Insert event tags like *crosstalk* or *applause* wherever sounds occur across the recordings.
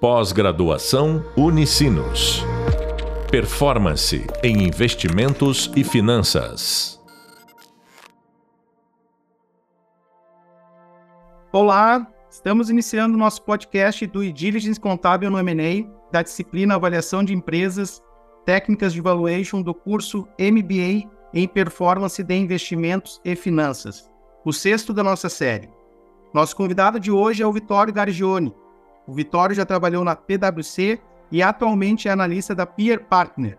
Pós-graduação Unicinos. Performance em investimentos e finanças. Olá, estamos iniciando nosso podcast do Diligence Contábil no M&A, da disciplina Avaliação de Empresas, Técnicas de Valuation do curso MBA em Performance de Investimentos e Finanças, o sexto da nossa série. Nosso convidado de hoje é o Vitório Gargione, o Vitório já trabalhou na PwC e atualmente é analista da Peer Partner,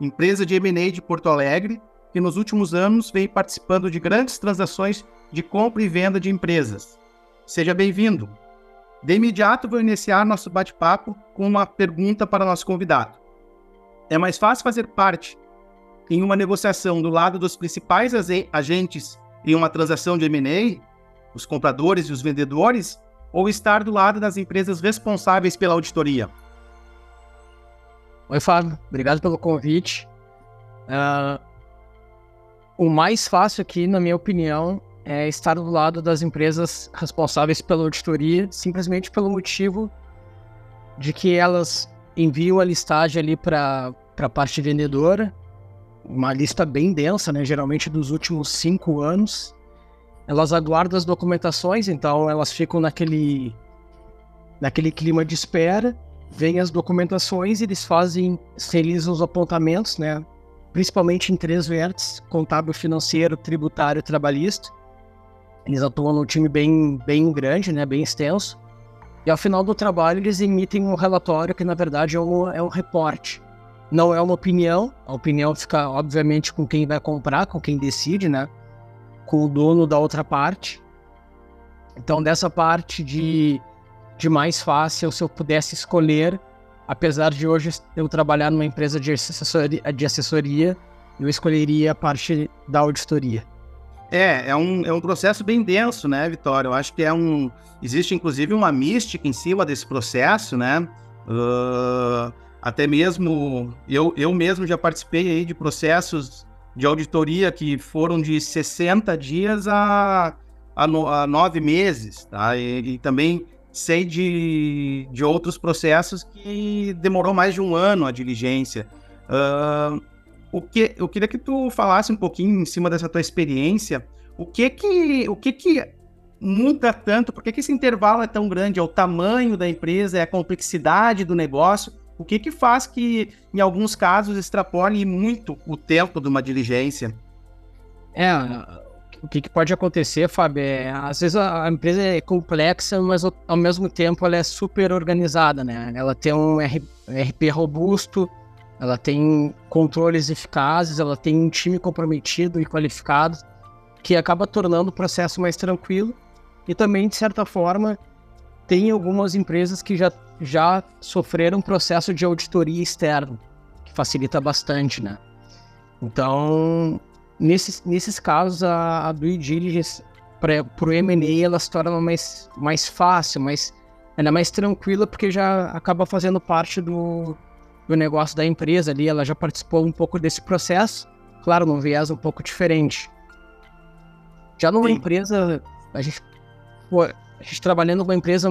empresa de M&A de Porto Alegre, que nos últimos anos vem participando de grandes transações de compra e venda de empresas. Seja bem-vindo. De imediato vou iniciar nosso bate-papo com uma pergunta para nosso convidado. É mais fácil fazer parte em uma negociação do lado dos principais agentes em uma transação de M&A, os compradores e os vendedores, ou estar do lado das empresas responsáveis pela auditoria? Oi, Fábio. Obrigado pelo convite. Uh, o mais fácil aqui, na minha opinião, é estar do lado das empresas responsáveis pela auditoria, simplesmente pelo motivo de que elas enviam a listagem ali para a parte vendedora, uma lista bem densa, né? Geralmente dos últimos cinco anos elas aguardam as documentações, então elas ficam naquele, naquele clima de espera, vêm as documentações e eles fazem, realizam os apontamentos, né? Principalmente em três vértices, contábil, financeiro, tributário e trabalhista. Eles atuam num time bem, bem grande, né? Bem extenso. E ao final do trabalho eles emitem um relatório que na verdade é um, é um reporte. Não é uma opinião, a opinião fica obviamente com quem vai comprar, com quem decide, né? Com o dono da outra parte. Então, dessa parte de, de mais fácil, se eu pudesse escolher, apesar de hoje eu trabalhar numa empresa de assessoria, de assessoria eu escolheria a parte da auditoria. É, é um, é um processo bem denso, né, Vitória? Eu acho que é um. Existe inclusive uma mística em cima desse processo, né? Uh, até mesmo eu, eu mesmo já participei aí de processos de auditoria que foram de 60 dias a, a, no, a nove meses, tá? E, e, também sei de, de outros processos que demorou mais de um ano a diligência. Uh, o que, eu queria que tu falasse um pouquinho em cima dessa tua experiência. O que que, o que, que muda tanto? Por que, que esse intervalo é tão grande? É o tamanho da empresa? É a complexidade do negócio? O que que faz que, em alguns casos, extrapole muito o tempo de uma diligência? É, o que, que pode acontecer, Fábio, é, às vezes a, empresa é complexa, mas ao mesmo tempo ela é super organizada, né? Ela tem um RP robusto, ela tem controles eficazes, ela tem um time comprometido e qualificado, que acaba tornando o processo mais tranquilo e também, de certa forma, tem algumas empresas que já, já sofreram processo de auditoria externa, que facilita bastante, né? Então, nesses, nesses casos, a, a due diligence para o M&A ela se torna mais, mais fácil, mais, ela é mais tranquila porque já acaba fazendo parte do, do negócio da empresa ali, ela já participou um pouco desse processo, claro, num viés um pouco diferente. Já numa Sim. empresa, a gente a gente trabalhando com uma empresa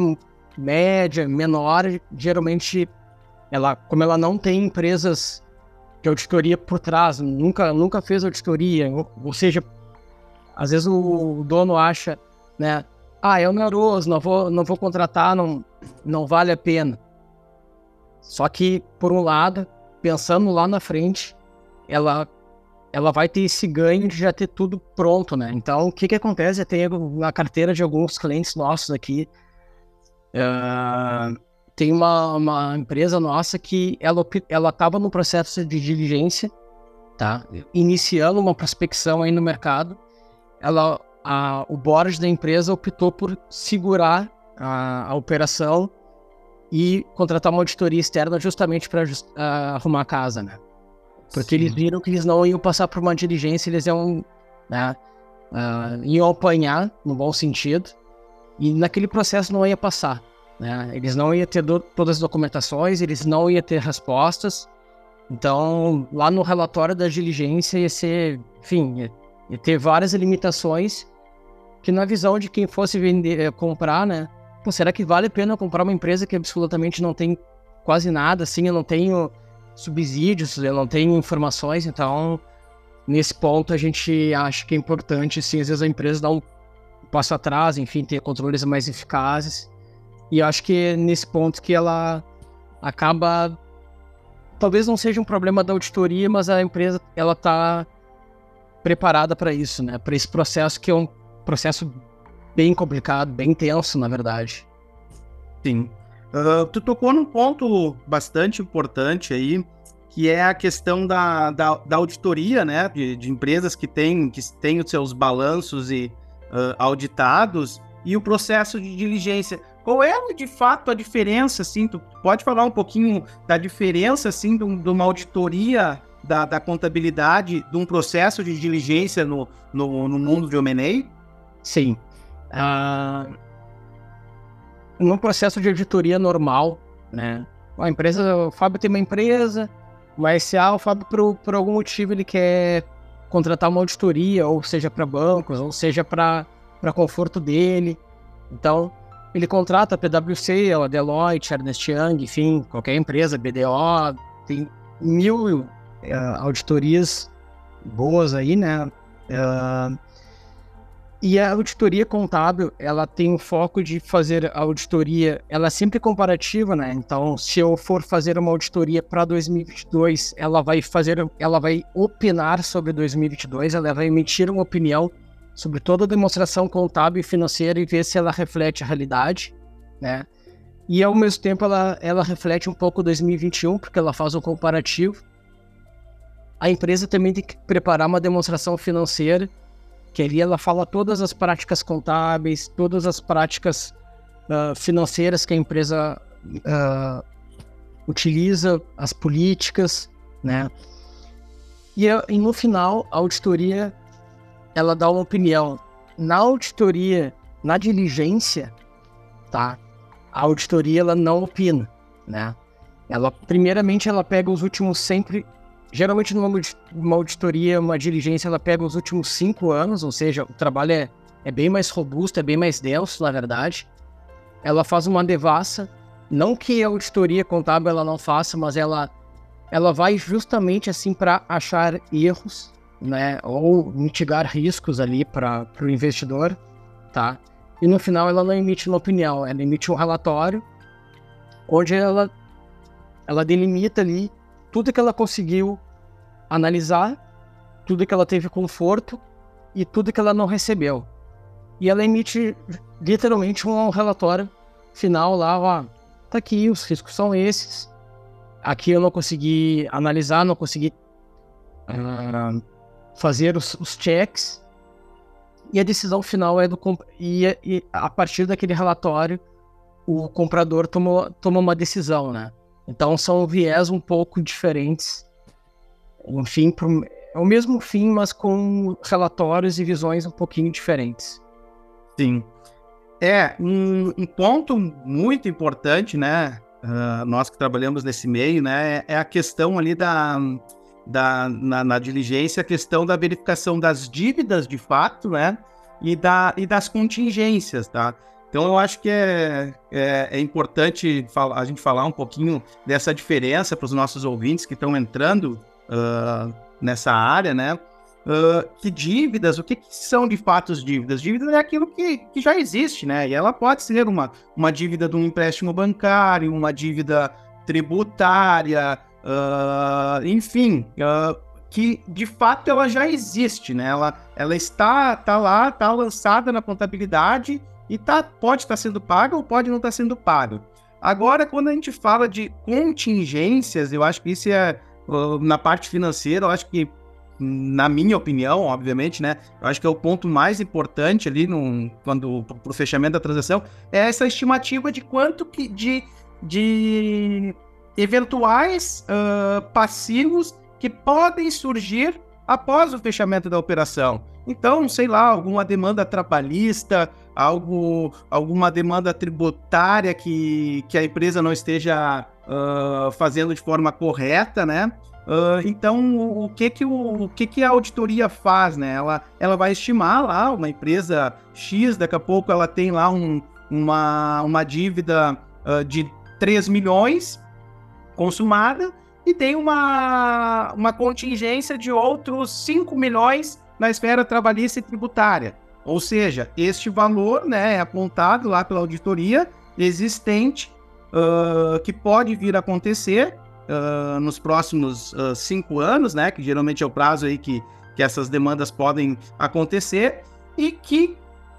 média, menor, geralmente, ela, como ela não tem empresas de auditoria por trás, nunca, nunca fez auditoria, ou, ou seja, às vezes o, dono acha, né, ah, é oneroso, não vou, não vou contratar, não, não vale a pena. Só que, por um lado, pensando lá na frente, ela ela vai ter esse ganho de já ter tudo pronto, né? Então, o que que acontece? Eu tenho na carteira de alguns clientes nossos aqui, uh, tem uma, uma empresa nossa que ela ela estava no processo de diligência, tá? Iniciando uma prospecção aí no mercado, ela a, o board da empresa optou por segurar a, a operação e contratar uma auditoria externa justamente para uh, arrumar a casa, né? Porque Sim. eles viram que eles não iam passar por uma diligência, eles iam, né, uh, iam apanhar, no bom sentido, e naquele processo não ia passar. Né? Eles não iam ter todas as documentações, eles não iam ter respostas. Então, lá no relatório da diligência ia ser, enfim, ia, ter várias limitações que na visão de quem fosse vender, comprar, né, pô, será que vale a pena comprar uma empresa que absolutamente não tem quase nada, assim, eu não tenho subsídios, eu não tenho informações, então nesse ponto a gente acha que é importante, sim, às vezes a empresa dá um passo atrás, enfim, ter controles mais eficazes. E acho que é nesse ponto que ela acaba talvez não seja um problema da auditoria, mas a empresa ela está preparada para isso, né? Para esse processo que é um processo bem complicado, bem tenso, na verdade. Sim. Uh, tu tocou num ponto bastante importante aí, que é a questão da, da, da auditoria, né? De, de, empresas que têm, que têm os seus balanços e uh, auditados e o processo de diligência. Qual é, de fato, a diferença, assim? Tu pode falar um pouquinho da diferença, assim, de, de uma auditoria da, da, contabilidade, de um processo de diligência no, no, no mundo de M&A? Sim. Uh, no processo de auditoria normal, né? A empresa, o Fábio tem uma empresa, uma SA, o Fábio, por, por algum motivo, ele quer contratar uma auditoria, ou seja, para bancos, ou seja, para conforto dele. Então, ele contrata a PwC, a Deloitte, Ernest Young, enfim, qualquer empresa, BDO, tem mil uh, auditorias boas aí, né? Uh, e a auditoria contábil, ela tem o foco de fazer a auditoria, ela é sempre comparativa, né? Então, se eu for fazer uma auditoria para 2022, ela vai fazer, ela vai opinar sobre 2022, ela vai emitir uma opinião sobre toda a demonstração contábil e financeira e ver se ela reflete a realidade, né? E ao mesmo tempo ela, ela reflete um pouco 2021, porque ela faz um comparativo. A empresa também tem que preparar uma demonstração financeira, que ali ela fala todas as práticas contábeis, todas as práticas uh, financeiras que a empresa uh, utiliza, as políticas, né? E, e no final, a auditoria ela dá uma opinião. Na auditoria, na diligência, tá? A auditoria ela não opina, né? Ela primeiramente ela pega os últimos sempre, geralmente numa uma auditoria, uma diligência, ela pega os últimos cinco anos, ou seja, o trabalho é, é bem mais robusto, é bem mais denso, na verdade. Ela faz uma devassa, não que a auditoria contábil ela não faça, mas ela ela vai justamente assim para achar erros né, ou mitigar riscos ali para o investidor, tá? E no final ela não emite uma opinião, ela emite um relatório onde ela ela delimita ali tudo que ela conseguiu analisar, tudo que ela teve conforto e tudo que ela não recebeu. E ela emite literalmente um relatório final lá, ó, tá aqui, os riscos são esses. Aqui eu não consegui analisar, não consegui uh, fazer os, os checks e a decisão final é do e, e a partir daquele relatório o comprador tomou, toma uma decisão, né? Então são viés um pouco diferentes. Enfim, pro, é o mesmo fim, mas com relatórios e visões um pouquinho diferentes. Sim. É, um, um ponto muito importante, né? Uh, nós que trabalhamos nesse meio, né? É a questão ali da, da, na, na, diligência a questão da verificação das dívidas de fato, né? E, da, e das contingências, tá? Então eu acho que é, é, é importante a gente falar um pouquinho dessa diferença para os nossos ouvintes que estão entrando uh, nessa área, né? Uh, que dívidas, o que, que, são de fato as dívidas? Dívidas é aquilo que, que já existe, né? E ela pode ser uma, uma dívida de um empréstimo bancário, uma dívida tributária, Uh, enfim, uh, que de fato ela já existe, né? Ela, ela está, tá lá, está lançada na contabilidade e tá, pode estar tá sendo paga ou pode não estar tá sendo paga. Agora, quando a gente fala de contingências, eu acho que isso é na parte financeira, eu acho que na minha opinião, obviamente, né? Eu acho que é o ponto mais importante ali no, quando para o fechamento da transação é essa estimativa de quanto que de, de eventuais uh, passivos que podem surgir após o fechamento da operação. Então, sei lá, alguma demanda trabalhista, algo, alguma demanda tributária que, que a empresa não esteja uh, fazendo de forma correta, né? Uh, então, o que que, o, o, que que a auditoria faz, né? Ela, ela vai estimar lá uma empresa X, daqui a pouco ela tem lá um, uma, uma dívida uh, de 3 milhões consumada e tem uma, uma contingência de outros 5 milhões na esfera trabalhista e tributária. Ou seja, este valor né, é apontado lá pela auditoria existente uh, que pode vir a acontecer uh, nos próximos uh, cinco anos, né, que geralmente é o prazo aí que, que essas demandas podem acontecer, e que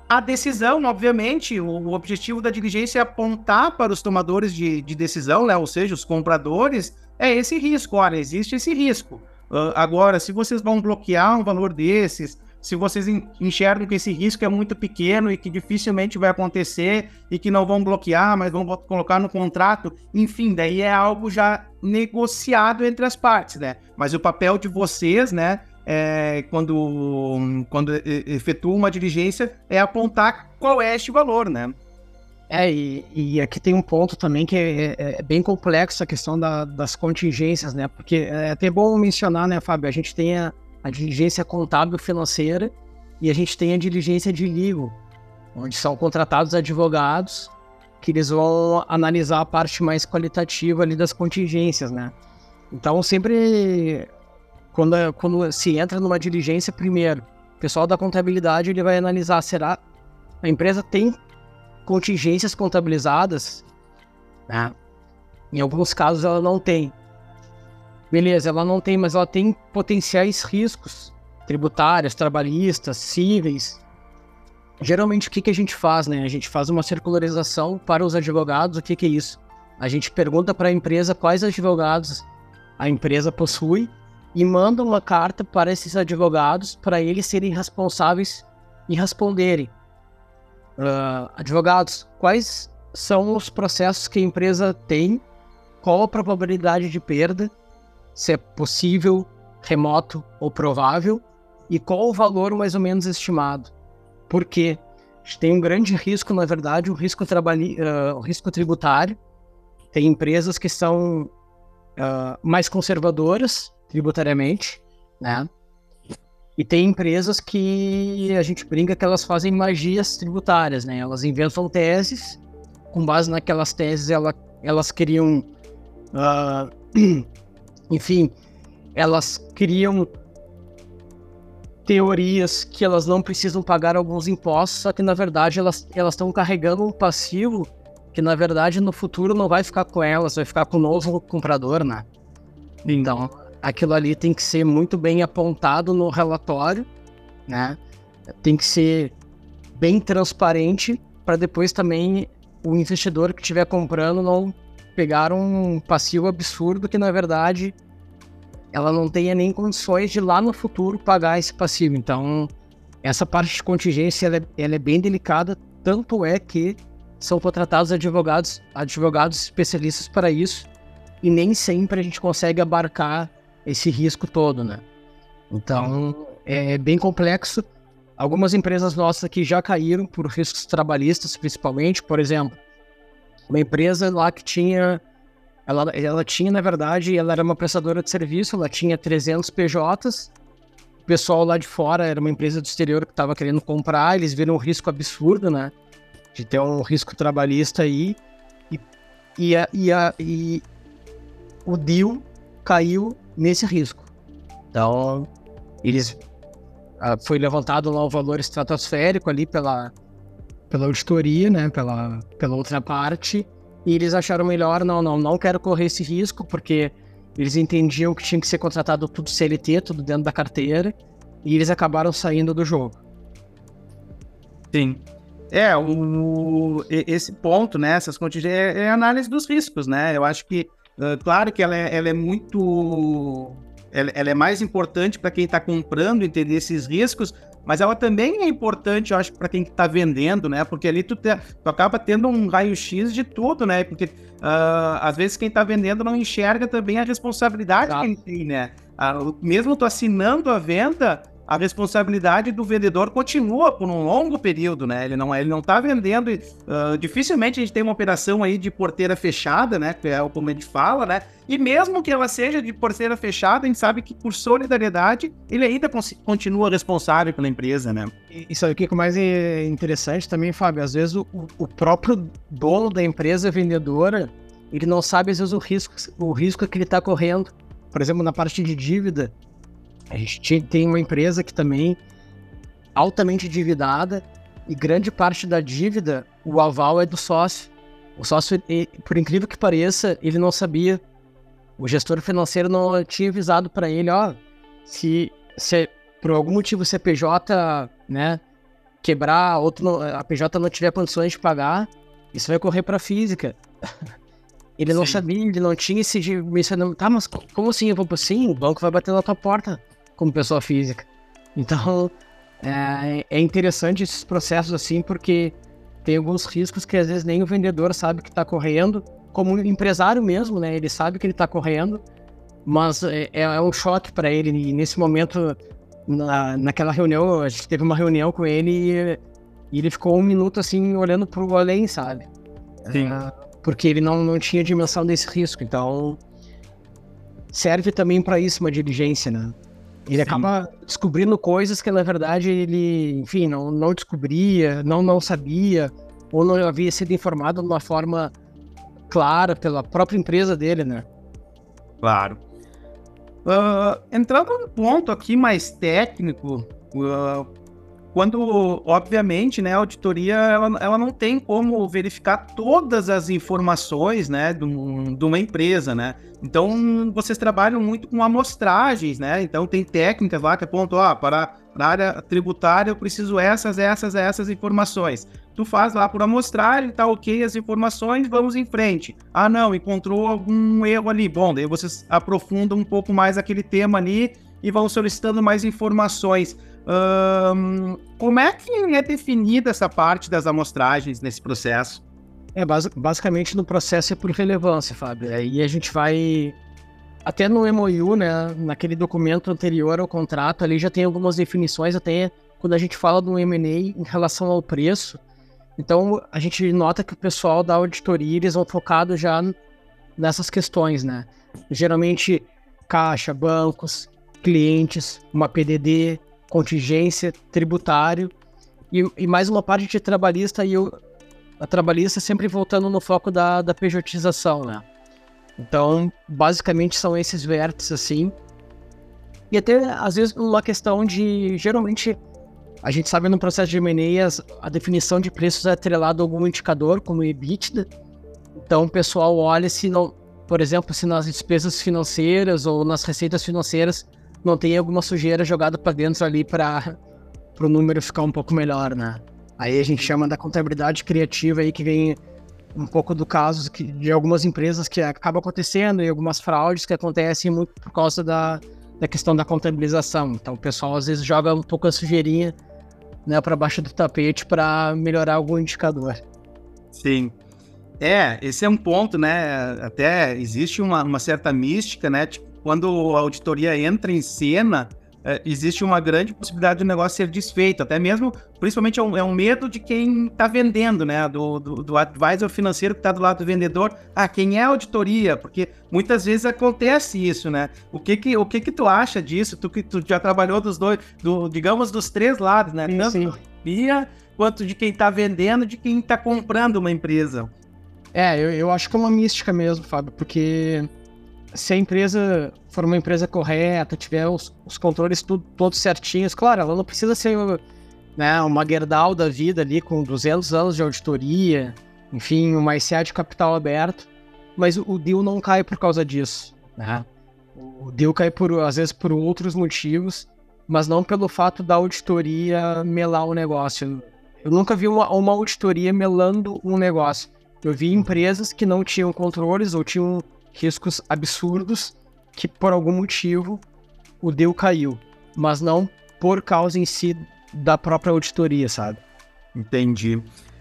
a decisão, obviamente, o, objetivo da diligência é apontar para os tomadores de, de decisão, né, ou seja, os compradores, é esse risco. Olha, existe esse risco. Uh, agora, se vocês vão bloquear um valor desses, se vocês enxergam que esse risco é muito pequeno e que dificilmente vai acontecer e que não vão bloquear, mas vão colocar no contrato, enfim, daí é algo já negociado entre as partes, né? Mas o papel de vocês, né, é, quando, quando efetua uma diligência, é apontar qual é este valor, né? É, e, e, aqui tem um ponto também que é, é, é bem complexo a questão da, das contingências, né? Porque é até bom mencionar, né, Fábio? A gente tem a, a diligência contábil financeira e a gente tem a diligência de legal, onde são contratados advogados que eles vão analisar a parte mais qualitativa ali das contingências, né? Então, sempre quando, quando se entra numa diligência, primeiro, o pessoal da contabilidade ele vai analisar, será a empresa tem contingências contabilizadas? Né? Em alguns casos ela não tem. Beleza, ela não tem, mas ela tem potenciais riscos tributários, trabalhistas, cíveis. Geralmente o que, que a gente faz, né? A gente faz uma circularização para os advogados. O que, que é isso? A gente pergunta para a empresa quais advogados a empresa possui e manda uma carta para esses advogados para eles serem responsáveis e responderem. Uh, advogados, quais são os processos que a empresa tem? Qual a probabilidade de perda? Se é possível, remoto ou provável, e qual o valor mais ou menos estimado. Por quê? A gente tem um grande risco, na verdade, o um risco, uh, um risco tributário. Tem empresas que são uh, mais conservadoras tributariamente, né? E tem empresas que a gente brinca que elas fazem magias tributárias, né? Elas inventam teses, com base naquelas teses ela, elas criam uh, *clears throat* enfim, elas criam teorias que elas não precisam pagar alguns impostos, só que na verdade elas estão carregando um passivo que na verdade no futuro não vai ficar com elas, vai ficar com o novo comprador, né? Então, aquilo ali tem que ser muito bem apontado no relatório, né? Tem que ser bem transparente para depois também o investidor que estiver comprando não pegar um passivo absurdo que na verdade ela não tenha nem condições de lá no futuro pagar esse passivo. Então, essa parte de contingência ela é, ela é bem delicada, tanto é que são contratados advogados, advogados especialistas para isso, e nem sempre a gente consegue abarcar esse risco todo, né? Então, é bem complexo. Algumas empresas nossas aqui já caíram por riscos trabalhistas, principalmente, por exemplo, uma empresa lá que tinha. Ela, ela tinha, na verdade, ela era uma prestadora de serviço, ela tinha 300 PJs. O pessoal lá de fora era uma empresa do exterior que estava querendo comprar, eles viram um risco absurdo, né? De ter um risco trabalhista aí. E, e, a, e, a, e o deal caiu nesse risco. Então, eles. Foi levantado lá o valor estratosférico ali pela, pela auditoria, né, pela, pela outra parte, e eles acharam melhor, não, não, não quero correr esse risco, porque eles entendiam que tinha que ser contratado tudo CLT, tudo dentro da carteira, e eles acabaram saindo do jogo. Sim. É, o, esse ponto, né, essas contingências, é, é análise dos riscos, né, eu acho que, claro que ela é, ela é muito ela, é mais importante para quem está comprando entender esses riscos, mas ela também é importante, eu acho, para quem está vendendo, né? Porque ali tu, te, tu acaba tendo um raio-x de tudo, né? Porque uh, às vezes quem está vendendo não enxerga também a responsabilidade Exato. que ele tem, né? Uh, mesmo tu assinando a venda, a responsabilidade do vendedor continua por um longo período, né? Ele não, ele não tá vendendo. Uh, dificilmente a gente tem uma operação aí de porteira fechada, né? Que é como a gente fala, né? E mesmo que ela seja de porteira fechada, a gente sabe que por solidariedade ele ainda continua responsável pela empresa, né? E sabe o que é mais interessante também, Fábio? Às vezes o, o próprio dono da empresa vendedora, ele não sabe às vezes o risco, o risco que ele está correndo. Por exemplo, na parte de dívida, a gente tem uma empresa que também altamente endividada e grande parte da dívida, o aval é do sócio. O sócio, por incrível que pareça, ele não sabia. O gestor financeiro não tinha avisado para ele, ó, se, se por algum motivo o CPJ, né, quebrar, outro a PJ não tiver condições de pagar, isso vai correr para física. *laughs* ele não Sim. sabia, ele não tinha esse mencionando, tá, mas como assim? Eu vou sim, o banco vai bater na tua porta como pessoa física. Então, *laughs* é, é interessante esses processos assim, porque tem alguns riscos que às vezes nem o vendedor sabe que está correndo, como o empresário mesmo, né? Ele sabe que ele está correndo, mas é, é, é um choque para ele. E nesse momento, na, naquela reunião, a gente teve uma reunião com ele e, ele ficou um minuto assim olhando para o além, sabe? Sim. É, porque ele não, não tinha dimensão desse risco. Então, serve também para isso uma diligência, né? Ele Sim. acaba descobrindo coisas que, na verdade, ele, enfim, não, não descobria, não, não sabia, ou não havia sido informado de uma forma clara pela própria empresa dele, né? Claro. Uh, entrando num ponto aqui mais técnico, uh, quando, obviamente, né, a auditoria ela, ela não tem como verificar todas as informações, né, de, um, uma empresa, né? Então, vocês trabalham muito com amostragens, né? Então, tem técnicas lá que apontam, ó, para a área tributária eu preciso essas, essas, essas informações. Tu faz lá por amostragem, tá ok as informações, vamos em frente. Ah, não, encontrou algum erro ali. Bom, daí vocês aprofundam um pouco mais aquele tema ali e vão solicitando mais informações. Como é que é definida essa parte das amostragens nesse processo? É, basicamente no processo é por relevância, Fábio. Aí a gente vai. Até no MOU, né? Naquele documento anterior ao contrato, ali já tem algumas definições, até quando a gente fala do M&A em relação ao preço. Então a gente nota que o pessoal da auditoria eles vão focado já nessas questões, né? Geralmente caixa, bancos, clientes, uma PDD, contingência, tributário e, e mais uma parte de trabalhista e o, a trabalhista sempre voltando no foco da, da pejotização, né? Então, basicamente são esses vértices assim. E até, às vezes, uma questão de. Geralmente, a gente sabe no processo de M&A a definição de preços é atrelado a algum indicador, como o EBITDA. Então, o pessoal olha se não. Por exemplo, se nas despesas financeiras ou nas receitas financeiras não tem alguma sujeira jogada para dentro ali para o número ficar um pouco melhor, né? Aí a gente chama da contabilidade criativa aí que vem um pouco do caso de algumas empresas que acaba acontecendo e algumas fraudes que acontecem muito por causa da, da questão da contabilização. Então o pessoal às vezes joga um pouco a sujeirinha né, para baixo do tapete para melhorar algum indicador. Sim. É, esse é um ponto, né? Até existe uma, uma certa mística, né? Tipo, quando a auditoria entra em cena, é, existe uma grande possibilidade do negócio ser desfeito, até mesmo, principalmente é um, é um medo de quem está vendendo, né, do, do, do, advisor financeiro que está do lado do vendedor, ah, quem é a auditoria, porque muitas vezes acontece isso, né, o que que, o que que tu acha disso, tu que tu já trabalhou dos dois, do, digamos, dos três lados, né, sim, tanto sim. Via, quanto de quem está vendendo, de quem está comprando uma empresa. É, eu, eu acho que é uma mística mesmo, Fábio, porque se a empresa for uma empresa correta, tiver os, os controles tudo, todos certinhos, claro, ela não precisa ser né, uma Gerdau da vida ali com 200 anos de auditoria, enfim, uma ICA de capital aberto, mas o, o deal não cai por causa disso, né? O deal cai por, às vezes por outros motivos, mas não pelo fato da auditoria melar o negócio. Eu nunca vi uma, uma auditoria melando um negócio. Eu vi empresas que não tinham controles ou tinham riscos absurdos que por algum motivo o deal caiu, mas não por causa em si da própria auditoria, sabe? Entendi.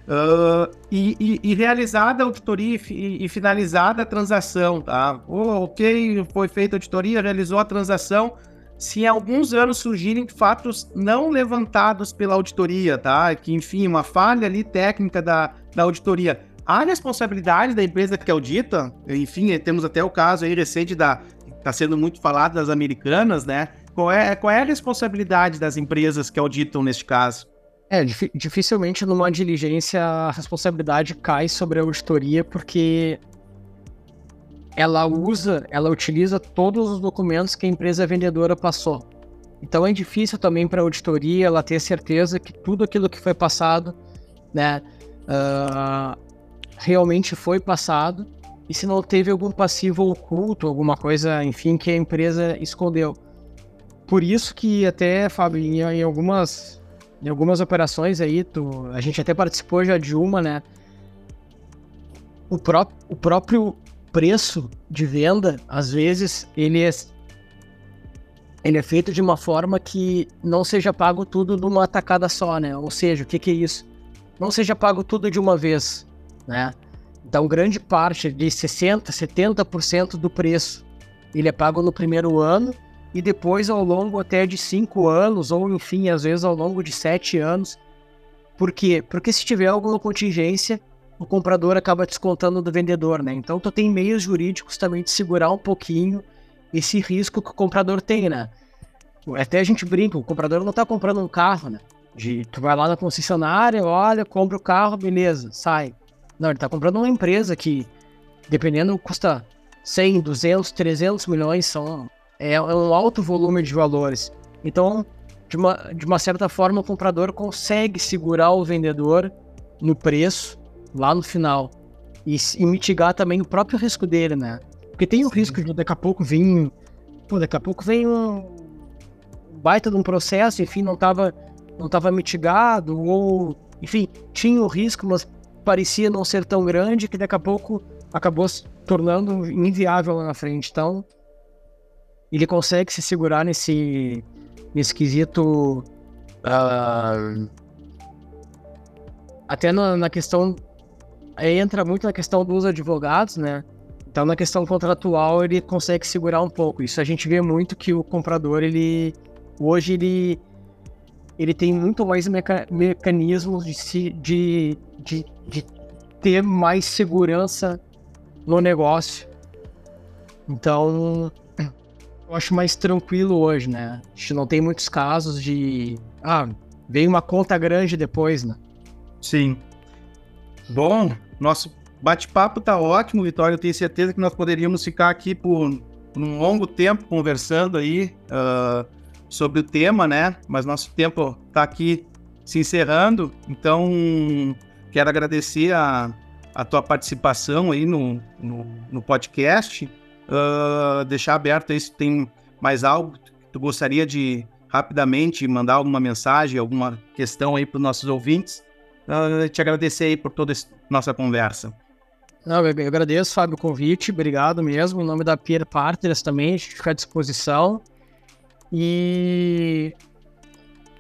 Uh, e, e, e, realizada a auditoria e, e, finalizada a transação, tá? Oh, ok, foi feita a auditoria, realizou a transação. se em alguns anos surgirem fatos não levantados pela auditoria, tá? Que, enfim, uma falha ali técnica da, da auditoria, a responsabilidade da empresa que audita, enfim, temos até o caso aí recente da está sendo muito falado das americanas, né? Qual é, qual é a responsabilidade das empresas que auditam neste caso? É, dificilmente numa diligência a responsabilidade cai sobre a auditoria, porque ela usa, ela utiliza todos os documentos que a empresa vendedora passou. Então é difícil também para a auditoria ela ter certeza que tudo aquilo que foi passado, né, uh, realmente foi passado e se não teve algum passivo oculto, alguma coisa, enfim, que a empresa escondeu. Por isso que até, Fábio, em, algumas em algumas operações aí, tu, a gente até participou já de uma, né? O, pró o próprio preço de venda, às vezes, ele é, ele é feito de uma forma que não seja pago tudo numa tacada só, né? Ou seja, o que, que é isso? Não seja pago tudo de uma vez, né? Então, grande parte de 60%, 70% do preço ele é pago no primeiro ano e depois ao longo até de cinco anos, ou enfim, às vezes ao longo de sete anos. Por quê? Porque se tiver alguma contingência, o comprador acaba descontando do vendedor, né? Então tu tem meios jurídicos também de segurar um pouquinho esse risco que o comprador tem, né? Até a gente brinca, o comprador não tá comprando um carro, né? De, tu vai lá na concessionária, olha, compra o carro, beleza, sai. Não, ele tá comprando uma empresa que, dependendo, custa 100, 200, 300 milhões, são, é, é um alto volume de valores. Então, de uma, de uma certa forma, o comprador consegue segurar o vendedor no preço lá no final. E, e, mitigar também o próprio risco dele, né? Porque tem o risco de daqui a pouco vir. Pô, daqui a pouco vem um baita de um processo, enfim, não estava não tava mitigado, ou enfim, tinha o risco, mas parecia não ser tão grande que daqui a pouco acabou se tornando inviável lá na frente. Então, ele consegue se segurar nesse, nesse quesito. Uh, até na, na questão aí entra muito na questão dos advogados, né? Então, na questão contratual, ele consegue segurar um pouco. Isso a gente vê muito que o comprador, ele hoje ele ele tem muito mais meca mecanismos de, se, de, de, de ter mais segurança no negócio. Então, eu acho mais tranquilo hoje, né? A gente não tem muitos casos de. Ah, veio uma conta grande depois, né? Sim. Bom, nosso bate-papo tá ótimo, Vitória. Eu tenho certeza que nós poderíamos ficar aqui por um longo tempo conversando aí uh, sobre o tema, né? Mas nosso tempo tá aqui se encerrando. Então, quero agradecer a, a tua participação aí no, no, no podcast. Uh, deixar aberto aí se tem mais algo que tu gostaria de rapidamente mandar alguma mensagem, alguma questão aí para os nossos ouvintes uh, te agradecer aí por toda essa nossa conversa. Não, eu agradeço, Fábio, o convite. Obrigado mesmo. Em nome da Peer Partners também, a gente fica à disposição. E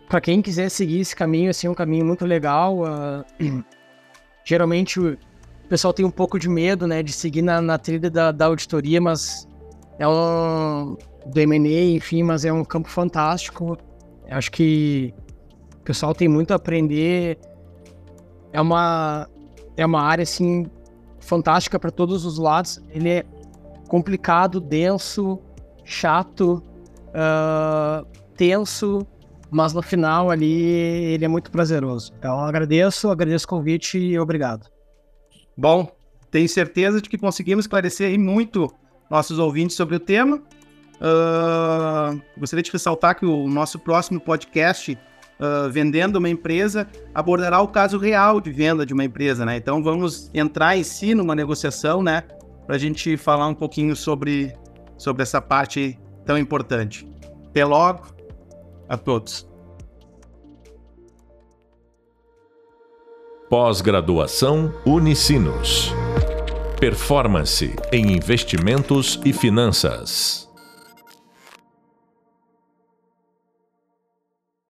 para quem quiser seguir esse caminho, assim, um caminho muito legal. Uh, *clears throat* geralmente o pessoal tem um pouco de medo, né, de seguir na, na trilha da, da auditoria, mas é um do M&A, enfim, mas é um campo fantástico. Eu acho que o pessoal tem muito a aprender é uma, é uma área assim fantástica para todos os lados. Ele é complicado, denso, chato, uh, tenso, mas no final ali ele é muito prazeroso. Então agradeço, agradeço o convite e obrigado. Bom, tenho certeza de que conseguimos esclarecer muito nossos ouvintes sobre o tema. Uh, gostaria de ressaltar que o nosso próximo podcast uh, vendendo uma empresa abordará o caso real de venda de uma empresa, né? Então vamos entrar em si numa negociação, né? Para a gente falar um pouquinho sobre, sobre essa parte tão importante. Até logo a todos. Pós-graduação Unicinos. Performance em investimentos e finanças.